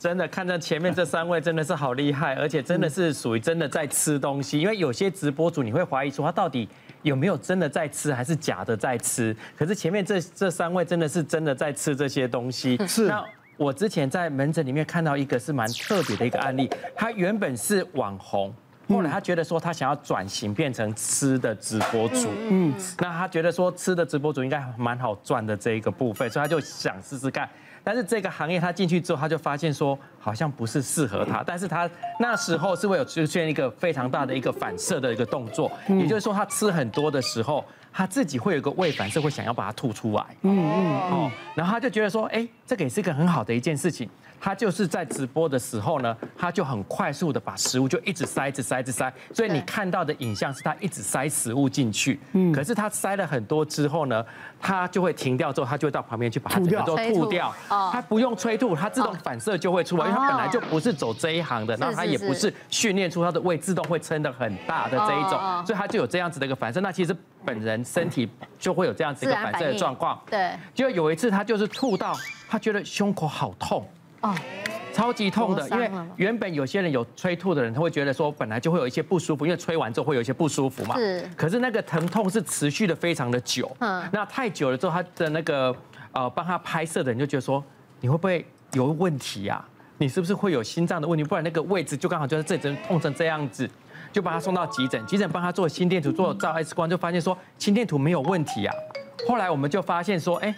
真的看着前面这三位真的是好厉害，而且真的是属于真的在吃东西。因为有些直播主你会怀疑说他到底有没有真的在吃，还是假的在吃？可是前面这这三位真的是真的在吃这些东西。是。那我之前在门诊里面看到一个是蛮特别的一个案例，他原本是网红，后来他觉得说他想要转型变成吃的直播主。嗯。那他觉得说吃的直播主应该蛮好赚的这一个部分，所以他就想试试看。但是这个行业他进去之后，他就发现说好像不是适合他。但是他那时候是会有出现一个非常大的一个反射的一个动作，也就是说他吃很多的时候，他自己会有一个胃反射，会想要把它吐出来。嗯嗯哦，然后他就觉得说，哎，这个也是一个很好的一件事情。他就是在直播的时候呢，他就很快速的把食物就一直塞，一直塞，一直塞。所以你看到的影像是他一直塞食物进去。嗯。可是他塞了很多之后呢，他就会停掉之后，他就会到旁边去把它整个都吐掉。哦。他不用催吐，他自动反射就会出来，因为他本来就不是走这一行的，然后他也不是训练出他的胃自动会撑得很大的这一种，所以他就有这样子的一个反射。那其实本人身体就会有这样子一个反射的状况。对。就有一次他就是吐到，他觉得胸口好痛。哦，超级痛的，因为原本有些人有催吐的人，他会觉得说本来就会有一些不舒服，因为催完之后会有一些不舒服嘛。是。可是那个疼痛是持续的非常的久。嗯。那太久了之后，他的那个呃帮他拍摄的人就觉得说，你会不会有问题呀？你是不是会有心脏的问题？不然那个位置就刚好就在这里痛成这样子，就把他送到急诊，急诊帮他做心电图，做照 X 光，就发现说心电图没有问题啊。后来我们就发现说，哎。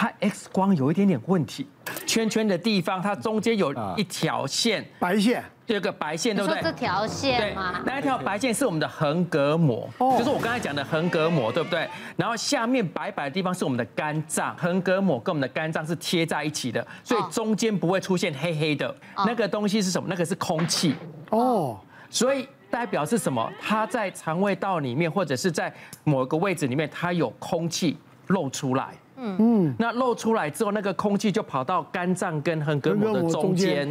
它 X 光有一点点问题，圈圈的地方，它中间有一条线，白线，有个白线，对不对？这条线吗？对，那一条白线是我们的横膈膜，就是我刚才讲的横膈膜，对不对？然后下面白白的地方是我们的肝脏，横膈膜跟我们的肝脏是贴在一起的，所以中间不会出现黑黑的。那个东西是什么？那个是空气。哦，所以代表是什么？它在肠胃道里面，或者是在某个位置里面，它有空气漏出来。嗯嗯，那漏出来之后，那个空气就跑到肝脏跟横膈膜的中间，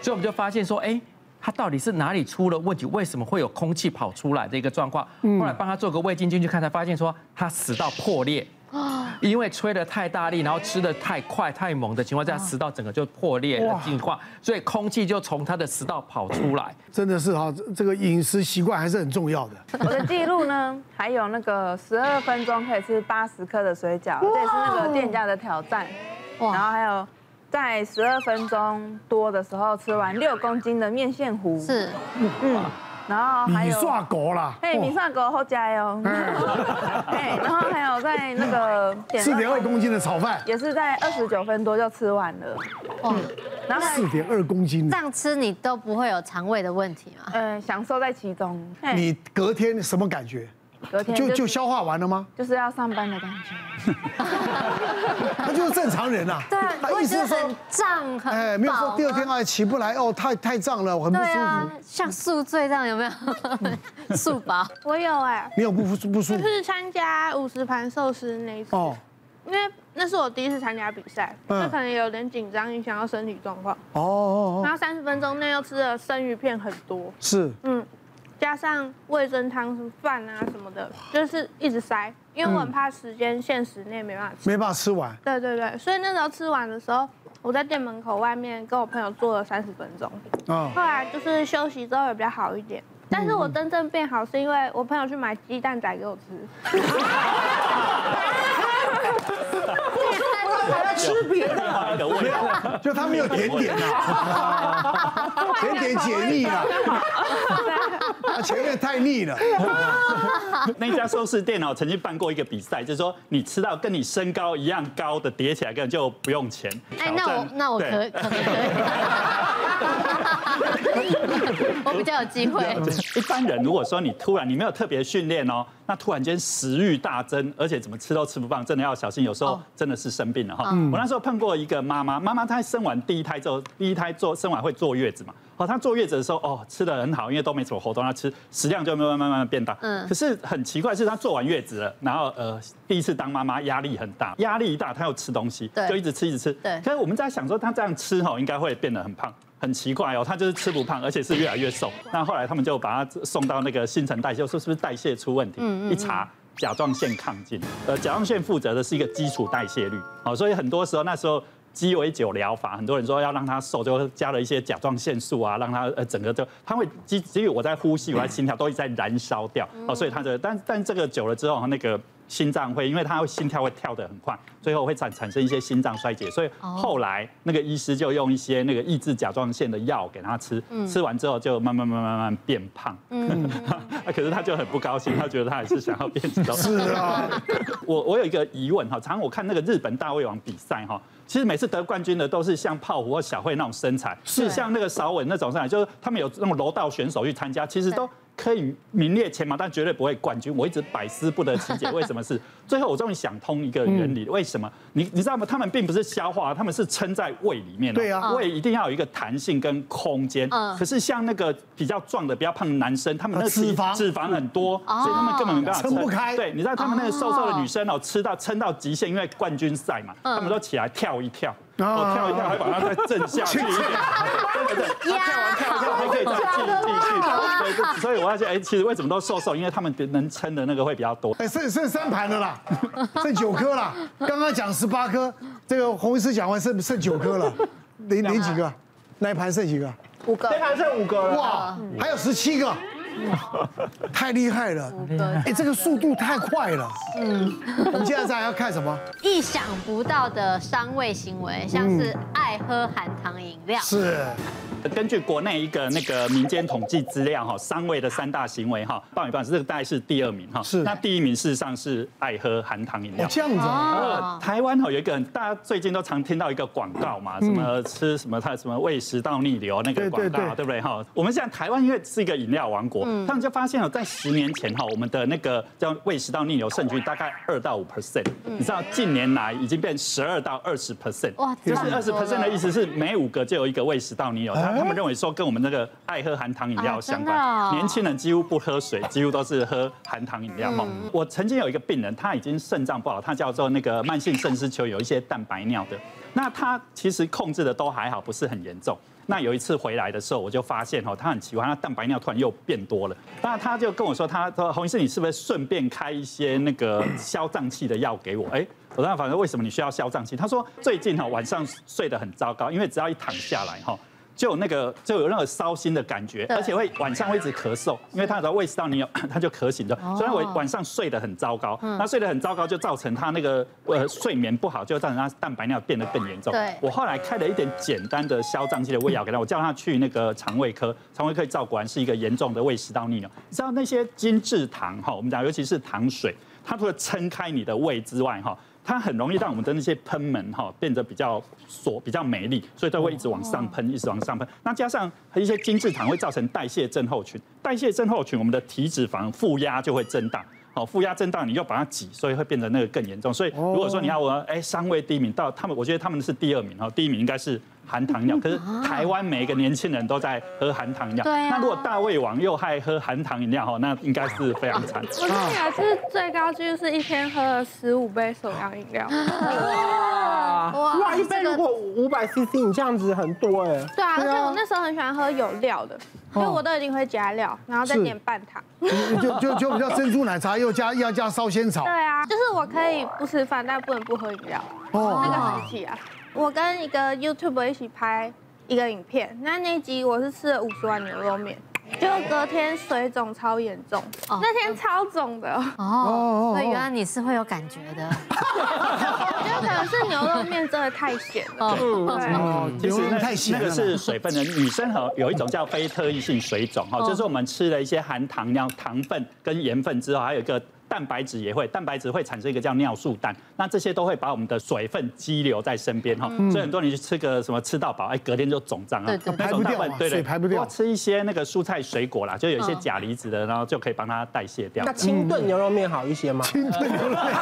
所以我们就发现说，哎，他到底是哪里出了问题？为什么会有空气跑出来的一个状况？后来帮他做个胃镜进去看，才发现说他食道破裂。因为吹得太大力，然后吃得太快太猛的情况下，食道整个就破裂的情况，所以空气就从他的食道跑出来。真的是哈，这个饮食习惯还是很重要的。我的记录呢，还有那个十二分钟可以吃八十颗的水饺，这也是那个店家的挑战。然后还有在十二分钟多的时候吃完六公斤的面线糊。是，嗯。然后还有米刷狗啦，嘿，米刷狗好加油。哎，然后还有在那个 四点二公斤的炒饭，也是在二十九分多就吃完了。嗯，然后四点二公斤，这样吃你都不会有肠胃的问题吗？嗯，享受在其中。你隔天什么感觉？隔天就就消化完了吗？就是要上班的感觉。他就是正常人啊。对，他意思是说胀很哎，没有说第二天哎起不来哦，太太胀了，我很不舒服。像宿醉这样有没有？宿饱？我有哎。没有不不不舒服。就是参加五十盘寿司那一次。哦。因为那是我第一次参加比赛，那可能有点紧张，影响到身体状况。哦哦哦。然后三十分钟内又吃了生鱼片很多。是。嗯。加上味噌汤、什么饭啊什么的，就是一直塞，因为我很怕时间限时内没办法吃，没办法吃完。对对对，所以那时候吃完的时候，我在店门口外面跟我朋友坐了三十分钟。哦。后来就是休息之后也比较好一点，但是我真正变好是因为我朋友去买鸡蛋仔给我吃。吃别的，就他没有甜点啊，甜点解腻了，他前面太腻了。那家寿司店哦，曾经办过一个比赛，就是说你吃到跟你身高一样高的叠起来，根本就不用钱。哎，那我那我可可能可以，我比较有机会。一般人如果说你突然你没有特别训练哦。那突然间食欲大增，而且怎么吃都吃不胖，真的要小心。有时候真的是生病了哈。我那时候碰过一个妈妈，妈妈她生完第一胎之后，第一胎做生完会坐月子嘛。哦，她坐月子的时候，哦，吃的很好，因为都没什么活动，她吃食量就慢慢慢慢变大。嗯。可是很奇怪，是她坐完月子了，然后呃，第一次当妈妈压力很大，压力一大，她又吃东西，就一直吃一直吃。对。可是我们在想说，她这样吃哈，应该会变得很胖。很奇怪哦，她就是吃不胖，而且是 越来越瘦。那后来他们就把她送到那个新陈代谢，说是不是代谢出问题？一查甲状腺亢进。呃，甲状腺负责的是一个基础代谢率。好，所以很多时候那时候鸡尾酒疗法，很多人说要让他瘦，就加了一些甲状腺素啊，让他呃整个就他会基基于我在呼吸，我在心跳都一直在燃烧掉哦，所以他的但但这个久了之后，那个。心脏会，因为他会心跳会跳得很快，最后会产产生一些心脏衰竭，所以后来那个医师就用一些那个抑制甲状腺的药给他吃，吃完之后就慢慢慢慢慢慢变胖。嗯，可是他就很不高兴，他觉得他还是想要变瘦。是啊，我我有一个疑问哈，常常我看那个日本大胃王比赛哈，其实每次得冠军的都是像泡芙或小慧那种身材，是像那个韶文那种身材，就是他们有那种柔道选手去参加，其实都。可以名列前茅，但绝对不会冠军。我一直百思不得其解，为什么是？最后我终于想通一个原理，为什么？你你知道吗？他们并不是消化，他们是撑在胃里面。对啊，胃一定要有一个弹性跟空间。可是像那个比较壮的、比较胖的男生，他们那脂肪脂肪很多，所以他们根本没办法撑不开。对，你知道他们那个瘦瘦的女生哦，吃到撑到极限，因为冠军赛嘛，他们都起来跳一跳。我跳一跳，还把它再震下去一点，对对对，跳完跳一跳还可以再继继续，所以所以我发现，哎，其实为什么都瘦瘦？因为他们能撑的那个会比较多。哎，剩剩三盘了啦，剩九颗啦。刚刚讲十八颗，这个洪医师讲完剩剩九颗了，零零几个？那一盘剩几个？五个。那盘剩五个了。哇，还有十七个。太厉害了！哎，这个速度太快了。嗯，我们现在在要看什么？意想不到的伤胃行为，像是爱喝含糖饮料。是。根据国内一个那个民间统计资料哈，伤胃的三大行为哈，爆米饭这个大概是第二名哈。是。那第一名事实上是爱喝含糖饮料。这样子啊。台湾哈有一个大家最近都常听到一个广告嘛，什么吃什么它什么胃食道逆流那个广告，对不对哈？我们现在台湾因为是一个饮料王国。他们就发现了，在十年前哈，我们的那个叫胃食道逆流胜局大概二到五 percent，你知道近年来已经变十二到二十 percent，哇，就是二十 percent 的意思是每五个就有一个胃食道逆流。他他们认为说跟我们那个爱喝含糖饮料相关，年轻人几乎不喝水，几乎都是喝含糖饮料哈。我曾经有一个病人，他已经肾脏不好，他叫做那个慢性肾丝球有一些蛋白尿的，那他其实控制的都还好，不是很严重。那有一次回来的时候，我就发现哦，他很奇怪，他蛋白尿突然又变多了。那他就跟我说，他说洪医生，你是不是顺便开一些那个消胀气的药给我？哎，我说反正为什么你需要消胀气？他说最近哈晚上睡得很糟糕，因为只要一躺下来哈。就有那个就有那个烧心的感觉，而且会晚上会一直咳嗽，因为他的胃食道逆流，他就咳醒的，所以我晚上睡得很糟糕。那睡得很糟糕，就造成他那个呃睡眠不好，就造成他蛋白尿变得更严重。对，我后来开了一点简单的消胀气的胃药给他，我叫他去那个肠胃科，肠胃科照，果然是一个严重的胃食道逆流。你知道那些精制糖哈，我们讲尤其是糖水，它除了撑开你的胃之外哈。它很容易让我们的那些喷门哈变得比较锁、比较美丽，所以它会一直往上喷，一直往上喷。那加上一些精制糖会造成代谢症候群，代谢症候群，我们的体脂肪负压就会增大。好，负压增大，你又把它挤，所以会变得那个更严重。所以如果说你要我哎，三位第一名到他们，我觉得他们是第二名哈，第一名应该是。含糖饮料，可是台湾每一个年轻人都在喝含糖饮料。对啊。那如果大胃王又爱喝含糖饮料哈，那应该是非常惨。我听起来是最高纪录是一天喝了十五杯手摇饮料。哇哇！一杯如果五百 CC，你这样子很多哎。对啊，而且我那时候很喜欢喝有料的，因为我都一定会加料，然后再点半糖。就就就比较珍珠奶茶，又加要加烧仙草。对啊，就是我可以不吃饭，但不能不喝饮料。哦。那个时期啊。我跟一个 YouTuber 一起拍一个影片，那那集我是吃了五十碗牛肉面，就隔天水肿超严重，那天超肿的。哦，所以原来你是会有感觉的，我觉得可能是牛肉面真的太咸了，对，其实太咸，那个是水分的，女生和有一种叫非特异性水肿哈，就是我们吃了一些含糖量糖分跟盐分之后，还有一个。蛋白质也会，蛋白质会产生一个叫尿素氮，那这些都会把我们的水分积留在身边哈，所以很多人去吃个什么吃到饱，哎，隔天就肿胀啊，排不掉，水排不掉。吃一些那个蔬菜水果啦，就有一些钾离子的，然后就可以帮它代谢掉。那清炖牛肉面好一些吗？清炖牛肉面，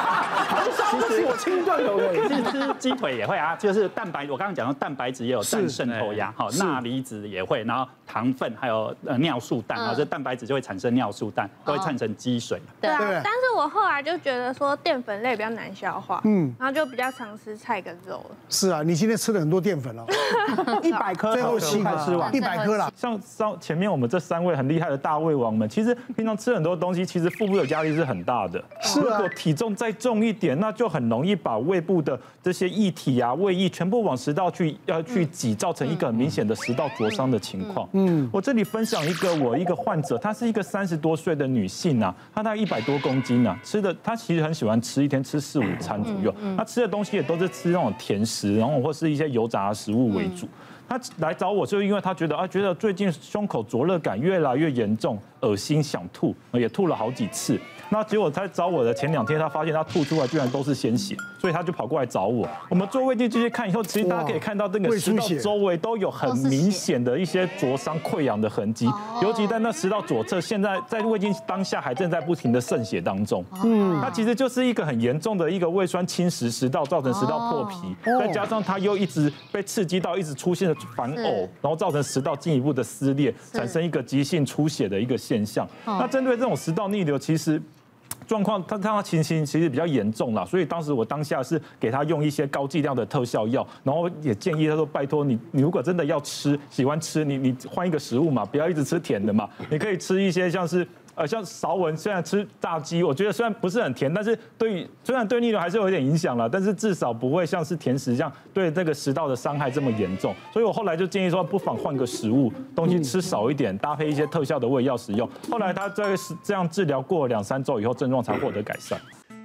其实我清炖牛肉面，其实吃鸡腿也会啊，就是蛋白，我刚刚讲到蛋白质也有氮渗透压，好，钠离子也会，然后糖分还有呃尿素氮啊，这蛋白质就会产生尿素氮，都会产生积水。对啊，但是我后来就觉得说淀粉类比较难消化，嗯，然后就比较常吃菜跟肉了。是啊，你今天吃了很多淀粉了，一百颗，最后七颗吃完，一百颗了。像上前面我们这三位很厉害的大胃王们，其实平常吃很多东西，其实腹部的压力是很大的。是啊，如果体重再重一点，那就很容易把胃部的这些液体啊、胃液全部往食道去要去挤，造成一个很明显的食道灼伤的情况。嗯，我这里分享一个我一个患者，她是一个三十多岁的女性啊，她大概一百多公斤啊，吃的他其实很喜欢吃，一天吃四五餐左右，他吃的东西也都是吃那种甜食，然后或是一些油炸的食物为主。他来找我，就因为他觉得啊，觉得最近胸口灼热感越来越严重，恶心想吐，也吐了好几次。那结果他找我的前两天，他发现他吐出来居然都是鲜血，所以他就跑过来找我。我们做胃镜继续看以后，其实大家可以看到这个食道周围都有很明显的一些灼伤溃疡的痕迹，尤其在那食道左侧，现在在胃镜当下还正在不停的渗血当中。嗯，它其实就是一个很严重的一个胃酸侵蚀食道，造成食道破皮，再加上它又一直被刺激到，一直出现了反呕，然后造成食道进一步的撕裂，产生一个急性出血的一个现象。那针对这种食道逆流，其实。状况，他他情形其实比较严重了，所以当时我当下是给他用一些高剂量的特效药，然后也建议他说：拜托你，你如果真的要吃，喜欢吃，你你换一个食物嘛，不要一直吃甜的嘛，你可以吃一些像是。呃，像韶文虽然吃炸鸡，我觉得虽然不是很甜，但是对于虽然对逆流还是有一点影响了，但是至少不会像是甜食这样对这个食道的伤害这么严重。所以我后来就建议说，不妨换个食物，东西吃少一点，搭配一些特效的胃药使用。后来他在这样治疗过了两三周以后，症状才获得改善。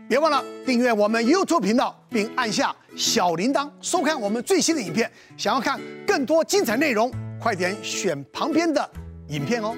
别忘了订阅我们 YouTube 频道，并按下小铃铛，收看我们最新的影片。想要看更多精彩内容，快点选旁边的影片哦。